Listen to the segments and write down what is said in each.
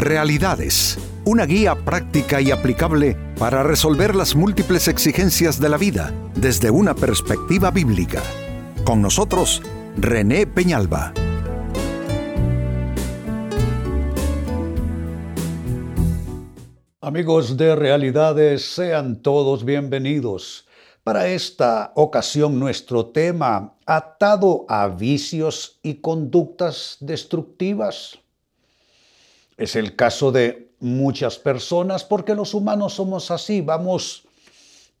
Realidades, una guía práctica y aplicable para resolver las múltiples exigencias de la vida desde una perspectiva bíblica. Con nosotros, René Peñalba. Amigos de Realidades, sean todos bienvenidos. Para esta ocasión nuestro tema, atado a vicios y conductas destructivas. Es el caso de muchas personas porque los humanos somos así, vamos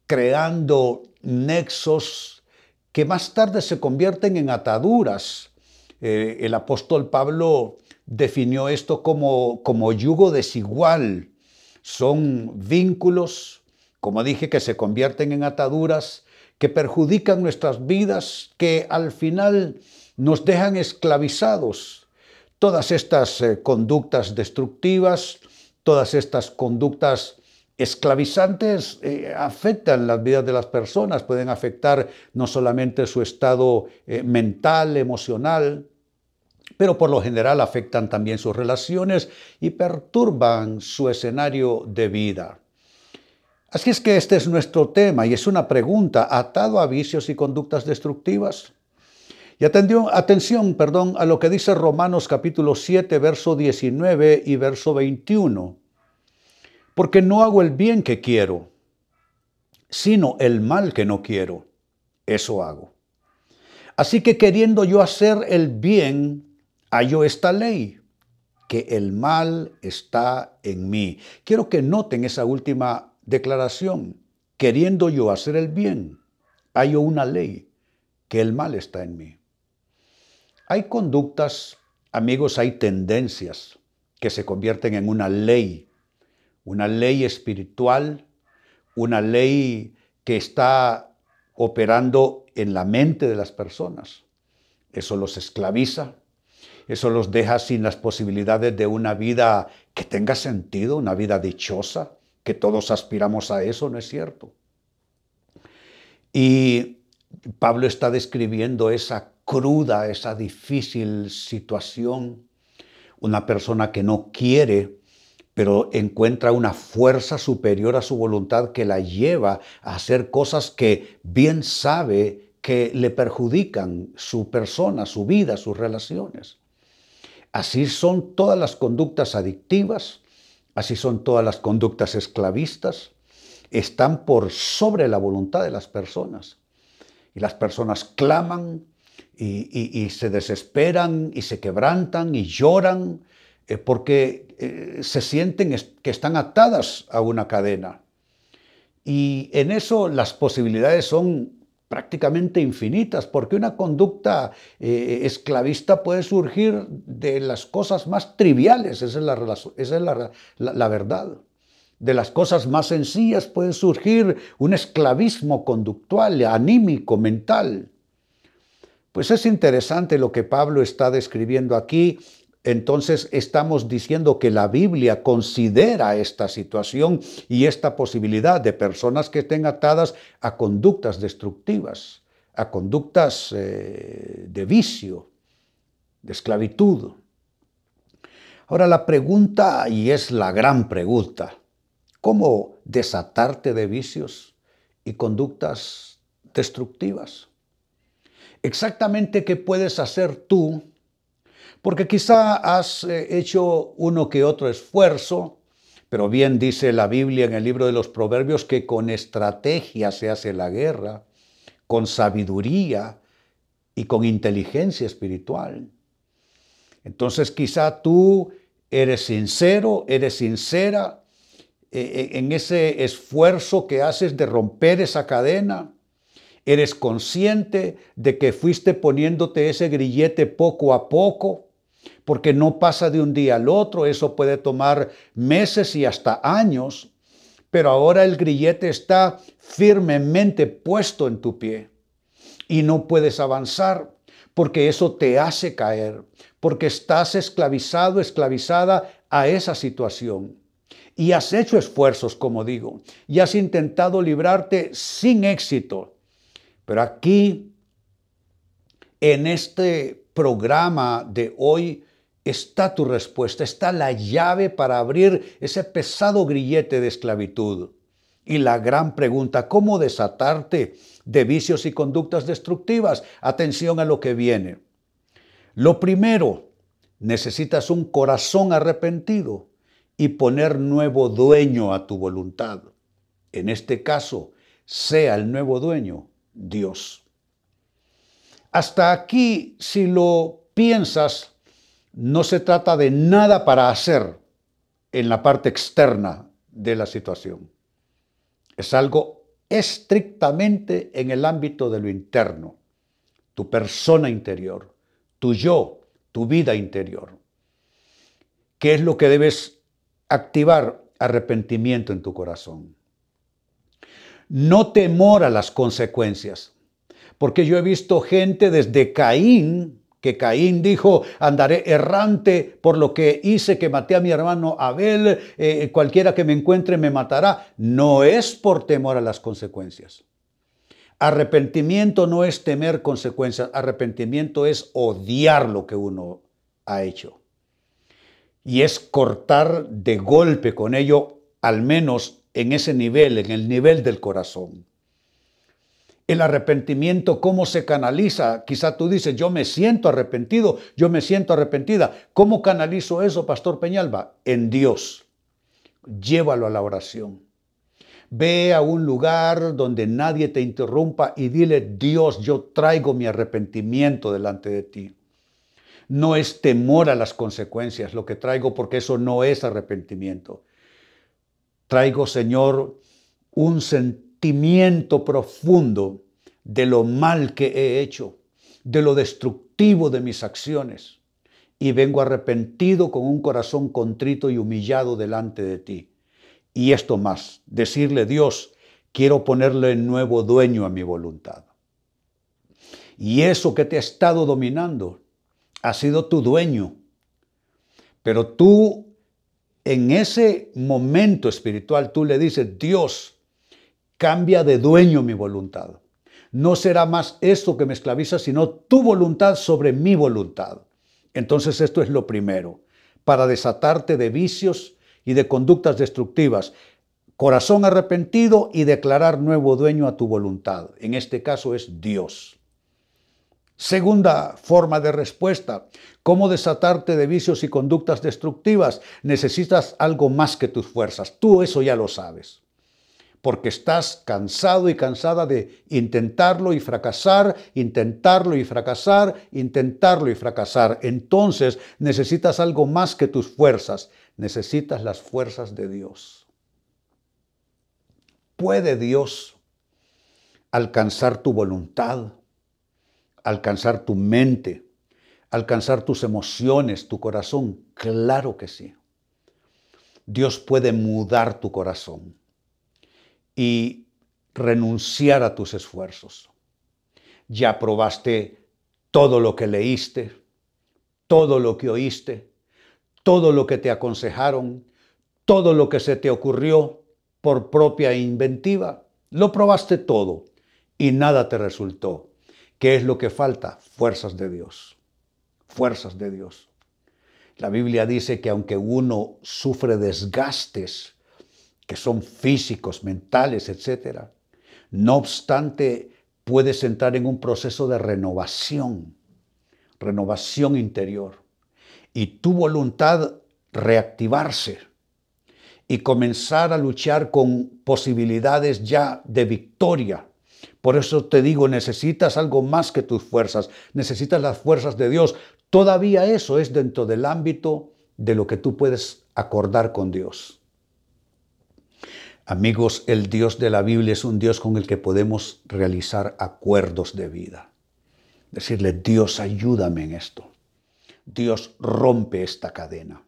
creando nexos que más tarde se convierten en ataduras. Eh, el apóstol Pablo definió esto como, como yugo desigual. Son vínculos como dije, que se convierten en ataduras, que perjudican nuestras vidas, que al final nos dejan esclavizados. Todas estas eh, conductas destructivas, todas estas conductas esclavizantes eh, afectan las vidas de las personas, pueden afectar no solamente su estado eh, mental, emocional, pero por lo general afectan también sus relaciones y perturban su escenario de vida. Así es que este es nuestro tema y es una pregunta atado a vicios y conductas destructivas. Y atención, perdón, a lo que dice Romanos capítulo 7, verso 19 y verso 21. Porque no hago el bien que quiero, sino el mal que no quiero. Eso hago. Así que queriendo yo hacer el bien, hallo esta ley, que el mal está en mí. Quiero que noten esa última declaración, queriendo yo hacer el bien, hay una ley, que el mal está en mí. Hay conductas, amigos, hay tendencias que se convierten en una ley, una ley espiritual, una ley que está operando en la mente de las personas. Eso los esclaviza, eso los deja sin las posibilidades de una vida que tenga sentido, una vida dichosa, que todos aspiramos a eso, ¿no es cierto? Y Pablo está describiendo esa cruda, esa difícil situación. Una persona que no quiere, pero encuentra una fuerza superior a su voluntad que la lleva a hacer cosas que bien sabe que le perjudican su persona, su vida, sus relaciones. Así son todas las conductas adictivas, así son todas las conductas esclavistas, están por sobre la voluntad de las personas. Y las personas claman y, se desesperan y se quebrantan y lloran eh, porque eh, se sienten que están atadas a una cadena. Y en eso las posibilidades son prácticamente infinitas, porque una conducta eh, esclavista puede surgir de las cosas más triviales, esa es, la, esa es la, verdad. De las cosas más sencillas puede surgir un esclavismo conductual, anímico, mental. Pues es interesante lo que Pablo está describiendo aquí entonces estamos diciendo que la Biblia considera esta situación y esta posibilidad de personas que estén atadas a conductas destructivas, a conductas eh, de vicio, de esclavitud. Ahora la pregunta, y es la gran pregunta, ¿cómo desatarte de vicios y conductas destructivas? Exactamente qué puedes hacer tú porque quizá has eh, hecho uno que otro esfuerzo, pero bien dice la Biblia en el libro de los Proverbios que con estrategia se hace la guerra, con sabiduría y con inteligencia espiritual. Entonces quizá tú eres sincero, eres sincera eh, eh, en ese esfuerzo que haces de romper esa cadena. Eres consciente de que fuiste poniéndote ese grillete poco a poco porque no pasa de un día al otro, eso puede tomar meses y hasta años, pero ahora el grillete está firmemente puesto en tu pie y no puedes avanzar porque eso te hace caer, porque estás esclavizado, esclavizada a esa situación. Y has hecho esfuerzos, como digo, y has intentado librarte sin éxito. Pero aquí, en este programa de hoy, está tu respuesta, está la llave para abrir ese pesado grillete de esclavitud. Y la gran pregunta, ¿cómo desatarte de vicios y conductas destructivas? Atención a lo que viene. Lo primero, necesitas un corazón arrepentido y poner nuevo dueño a tu voluntad. En este caso, sea el nuevo dueño Dios. Hasta aquí, si lo piensas, no se trata de nada para hacer en la parte externa de la situación. Es algo estrictamente en el ámbito de lo interno, tu persona interior, tu yo, tu vida interior. ¿Qué es lo que debes activar? Arrepentimiento en tu corazón. No temor a las consecuencias, porque yo he visto gente desde Caín que Caín dijo, andaré errante por lo que hice, que maté a mi hermano Abel, eh, cualquiera que me encuentre me matará. No es por temor a las consecuencias. Arrepentimiento no es temer consecuencias, arrepentimiento es odiar lo que uno ha hecho. Y es cortar de golpe con ello, al menos en ese nivel, en el nivel del corazón. El arrepentimiento, ¿cómo se canaliza? Quizá tú dices, yo me siento arrepentido, yo me siento arrepentida. ¿Cómo canalizo eso, Pastor Peñalba? En Dios. Llévalo a la oración. Ve a un lugar donde nadie te interrumpa y dile, Dios, yo traigo mi arrepentimiento delante de ti. No es temor a las consecuencias lo que traigo porque eso no es arrepentimiento. Traigo, Señor, un sentimiento profundo de lo mal que he hecho, de lo destructivo de mis acciones, y vengo arrepentido con un corazón contrito y humillado delante de ti. Y esto más, decirle Dios, quiero ponerle nuevo dueño a mi voluntad. Y eso que te ha estado dominando ha sido tu dueño. Pero tú, en ese momento espiritual, tú le dices, Dios, Cambia de dueño mi voluntad. No será más eso que me esclaviza, sino tu voluntad sobre mi voluntad. Entonces esto es lo primero, para desatarte de vicios y de conductas destructivas. Corazón arrepentido y declarar nuevo dueño a tu voluntad. En este caso es Dios. Segunda forma de respuesta, ¿cómo desatarte de vicios y conductas destructivas? Necesitas algo más que tus fuerzas. Tú eso ya lo sabes porque estás cansado y cansada de intentarlo y fracasar, intentarlo y fracasar, intentarlo y fracasar. Entonces necesitas algo más que tus fuerzas, necesitas las fuerzas de Dios. ¿Puede Dios alcanzar tu voluntad, alcanzar tu mente, alcanzar tus emociones, tu corazón? Claro que sí. Dios puede mudar tu corazón y renunciar a tus esfuerzos. Ya probaste todo lo que leíste, todo lo que oíste, todo lo que te aconsejaron, todo lo que se te ocurrió por propia inventiva. Lo probaste todo y nada te resultó. ¿Qué es lo que falta? Fuerzas de Dios. Fuerzas de Dios. La Biblia dice que aunque uno sufre desgastes que son físicos, mentales, etc. No obstante, puedes entrar en un proceso de renovación, renovación interior, y tu voluntad reactivarse y comenzar a luchar con posibilidades ya de victoria. Por eso te digo, necesitas algo más que tus fuerzas, necesitas las fuerzas de Dios. Todavía eso es dentro del ámbito de lo que tú puedes acordar con Dios. Amigos, el Dios de la Biblia es un Dios con el que podemos realizar acuerdos de vida. Decirle, Dios, ayúdame en esto. Dios rompe esta cadena.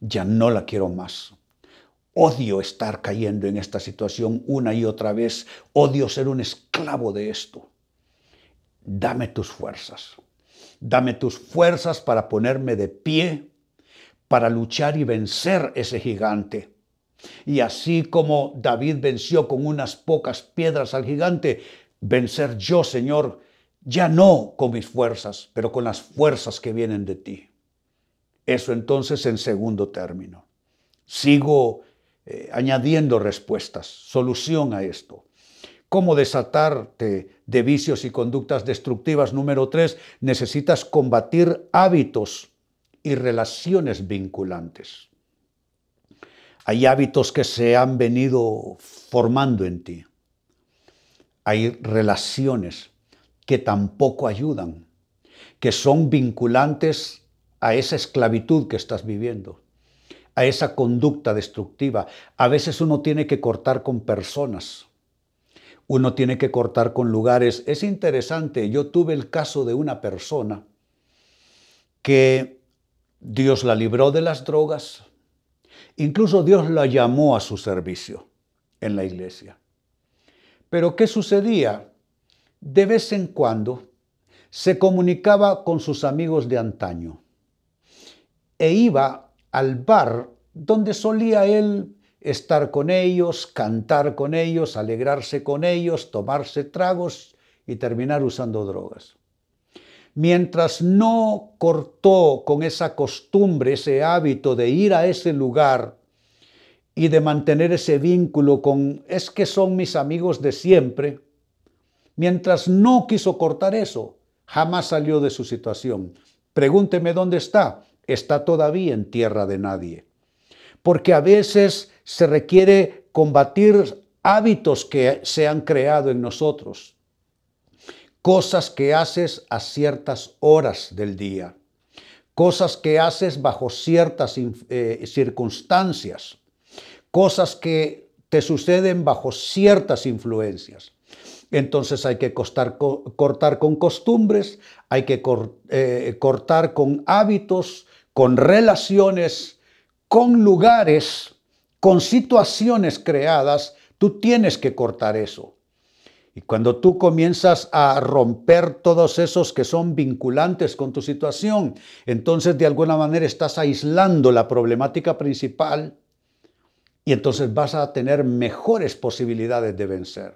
Ya no la quiero más. Odio estar cayendo en esta situación una y otra vez. Odio ser un esclavo de esto. Dame tus fuerzas. Dame tus fuerzas para ponerme de pie, para luchar y vencer ese gigante y así como David venció con unas pocas piedras al gigante, vencer yo, Señor, ya no con mis fuerzas, pero con las fuerzas que vienen de ti. Eso entonces en segundo término. Sigo eh, añadiendo respuestas, solución a esto. ¿Cómo desatarte de vicios y conductas destructivas? Número tres, necesitas combatir hábitos y relaciones vinculantes. Hay hábitos que se han venido formando en ti. Hay relaciones que tampoco ayudan, que son vinculantes a esa esclavitud que estás viviendo, a esa conducta destructiva. A veces uno tiene que cortar con personas, uno tiene que cortar con lugares. Es interesante, yo tuve el caso de una persona que Dios la libró de las drogas, incluso Dios la llamó a su servicio en la iglesia. Pero ¿qué sucedía? De vez en cuando se comunicaba con sus amigos de antaño e iba al bar donde solía él estar con ellos, cantar con ellos, alegrarse con ellos, tomarse tragos y terminar usando drogas. Mientras no cortó con esa costumbre, ese hábito de ir a ese lugar y de mantener ese vínculo con, es que son mis amigos de siempre, mientras no quiso cortar eso, jamás salió de su situación. Pregúnteme dónde está. Está todavía en tierra de nadie. Porque a veces se requiere combatir hábitos que se han creado en nosotros, cosas que haces a ciertas horas del día, cosas que haces bajo ciertas eh, circunstancias cosas que te suceden bajo ciertas influencias. Entonces hay que cortar con costumbres, hay que eh, cortar con hábitos, con relaciones, con lugares, con situaciones creadas. Tú tienes que cortar eso. Y cuando tú comienzas a romper todos esos que son vinculantes con tu situación, entonces de alguna manera estás aislando la problemática principal y entonces vas a tener mejores posibilidades de vencer.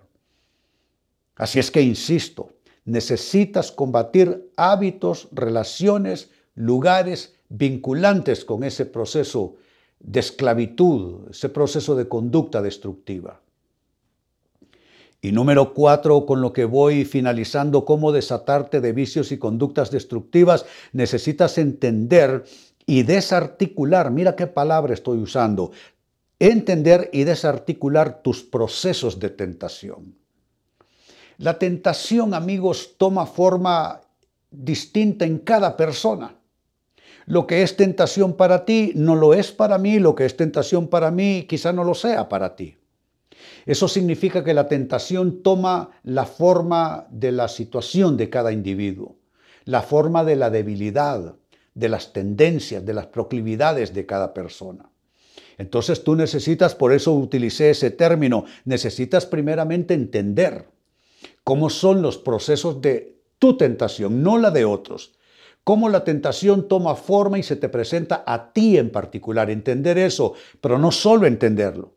Así es que, insisto, necesitas combatir hábitos, relaciones, lugares vinculantes con ese proceso de esclavitud, ese proceso de conducta destructiva. Y número cuatro, con lo que voy finalizando, cómo desatarte de vicios y conductas destructivas, necesitas entender y desarticular, mira qué palabra estoy usando, entender y desarticular tus procesos de tentación. La tentación, amigos, toma forma distinta en cada persona. Lo que es tentación para ti no lo es para mí, lo que es tentación para mí quizá no lo sea para ti. Eso significa que la tentación toma la forma de la situación de cada individuo, la forma de la debilidad, de las tendencias, de las proclividades de cada persona. Entonces tú necesitas, por eso utilicé ese término, necesitas primeramente entender cómo son los procesos de tu tentación, no la de otros. Cómo la tentación toma forma y se te presenta a ti en particular. Entender eso, pero no solo entenderlo,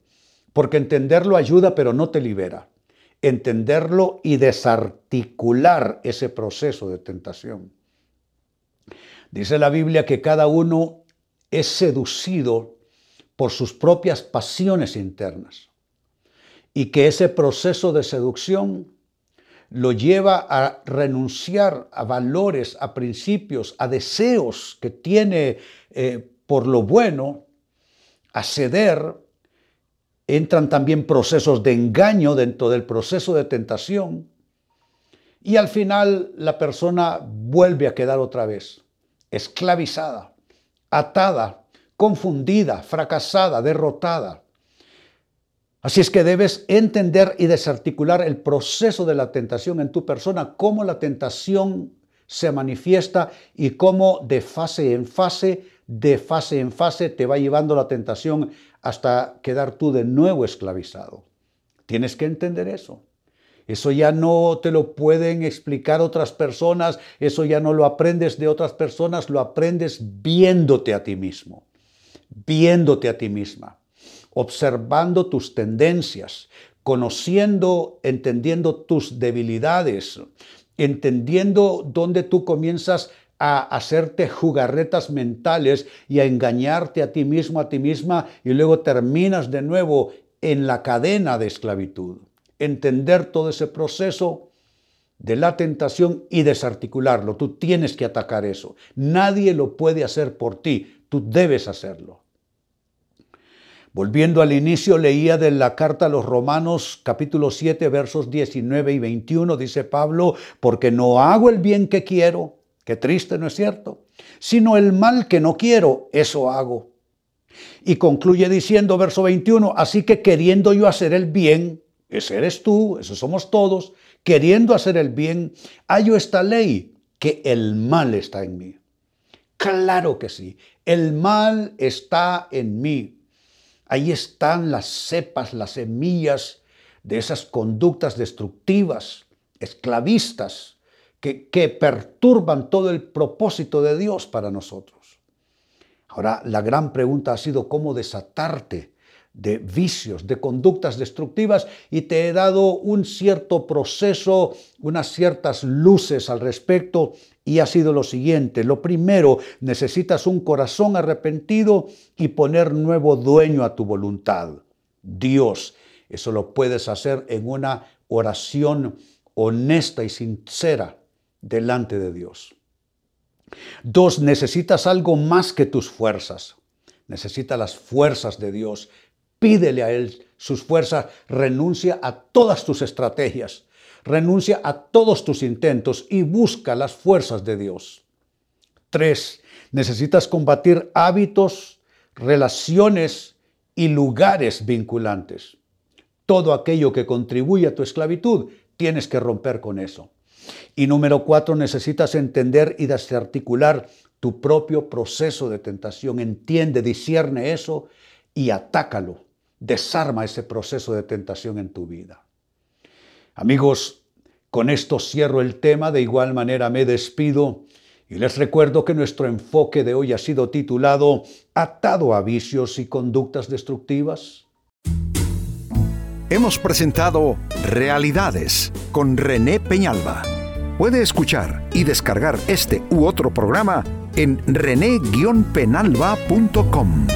porque entenderlo ayuda, pero no te libera. Entenderlo y desarticular ese proceso de tentación. Dice la Biblia que cada uno es seducido por sus propias pasiones internas y que ese proceso de seducción lo lleva a renunciar a valores, a principios, a deseos que tiene eh, por lo bueno, a ceder. Entran también procesos de engaño dentro del proceso de tentación y al final la persona vuelve a quedar otra vez esclavizada, atada confundida, fracasada, derrotada. Así es que debes entender y desarticular el proceso de la tentación en tu persona, cómo la tentación se manifiesta y cómo de fase en fase, de fase en fase te va llevando la tentación hasta quedar tú de nuevo esclavizado. Tienes que entender eso. Eso ya no te lo pueden explicar otras personas, eso ya no lo aprendes de otras personas, lo aprendes viéndote a ti mismo viéndote a ti misma, observando tus tendencias, conociendo, entendiendo tus debilidades, entendiendo dónde tú comienzas a hacerte jugarretas mentales y a engañarte a ti mismo, a ti misma, y luego terminas de nuevo en la cadena de esclavitud. Entender todo ese proceso de la tentación y desarticularlo. Tú tienes que atacar eso. Nadie lo puede hacer por ti. Tú debes hacerlo. Volviendo al inicio, leía de la carta a los Romanos capítulo 7 versos 19 y 21, dice Pablo, porque no hago el bien que quiero, Qué triste, ¿no es cierto? Sino el mal que no quiero, eso hago. Y concluye diciendo, verso 21, así que queriendo yo hacer el bien, ese eres tú, esos somos todos, queriendo hacer el bien, hallo esta ley, que el mal está en mí. Claro que sí, el mal está en mí. Ahí están las cepas, las semillas de esas conductas destructivas, esclavistas, que, perturban todo el propósito de Dios para nosotros. Ahora, la gran pregunta ha sido cómo desatarte de vicios, de conductas destructivas y te he dado un cierto proceso, unas ciertas luces al respecto y ha sido lo siguiente. Lo primero, necesitas un corazón arrepentido y poner nuevo dueño a tu voluntad. Dios. Eso lo puedes hacer en una oración honesta y sincera delante de Dios. Dos, necesitas algo más que tus fuerzas. Necesita las fuerzas de Dios. Pídele a Él sus fuerzas. Renuncia a todas tus estrategias. Renuncia a todos tus intentos y busca las fuerzas de Dios. Tres, necesitas combatir hábitos, relaciones y lugares vinculantes. Todo aquello que contribuye a tu esclavitud, tienes que romper con eso. Y número cuatro, necesitas entender y desarticular tu propio proceso de tentación. Entiende, discierne eso y atácalo. Desarma ese proceso de tentación en tu vida. Amigos, con esto cierro el tema, de igual manera me despido y les recuerdo que nuestro enfoque de hoy ha sido titulado Atado a vicios y conductas destructivas. Hemos presentado Realidades con René Peñalba. Puede escuchar y descargar este u otro programa en rene-penalba.com.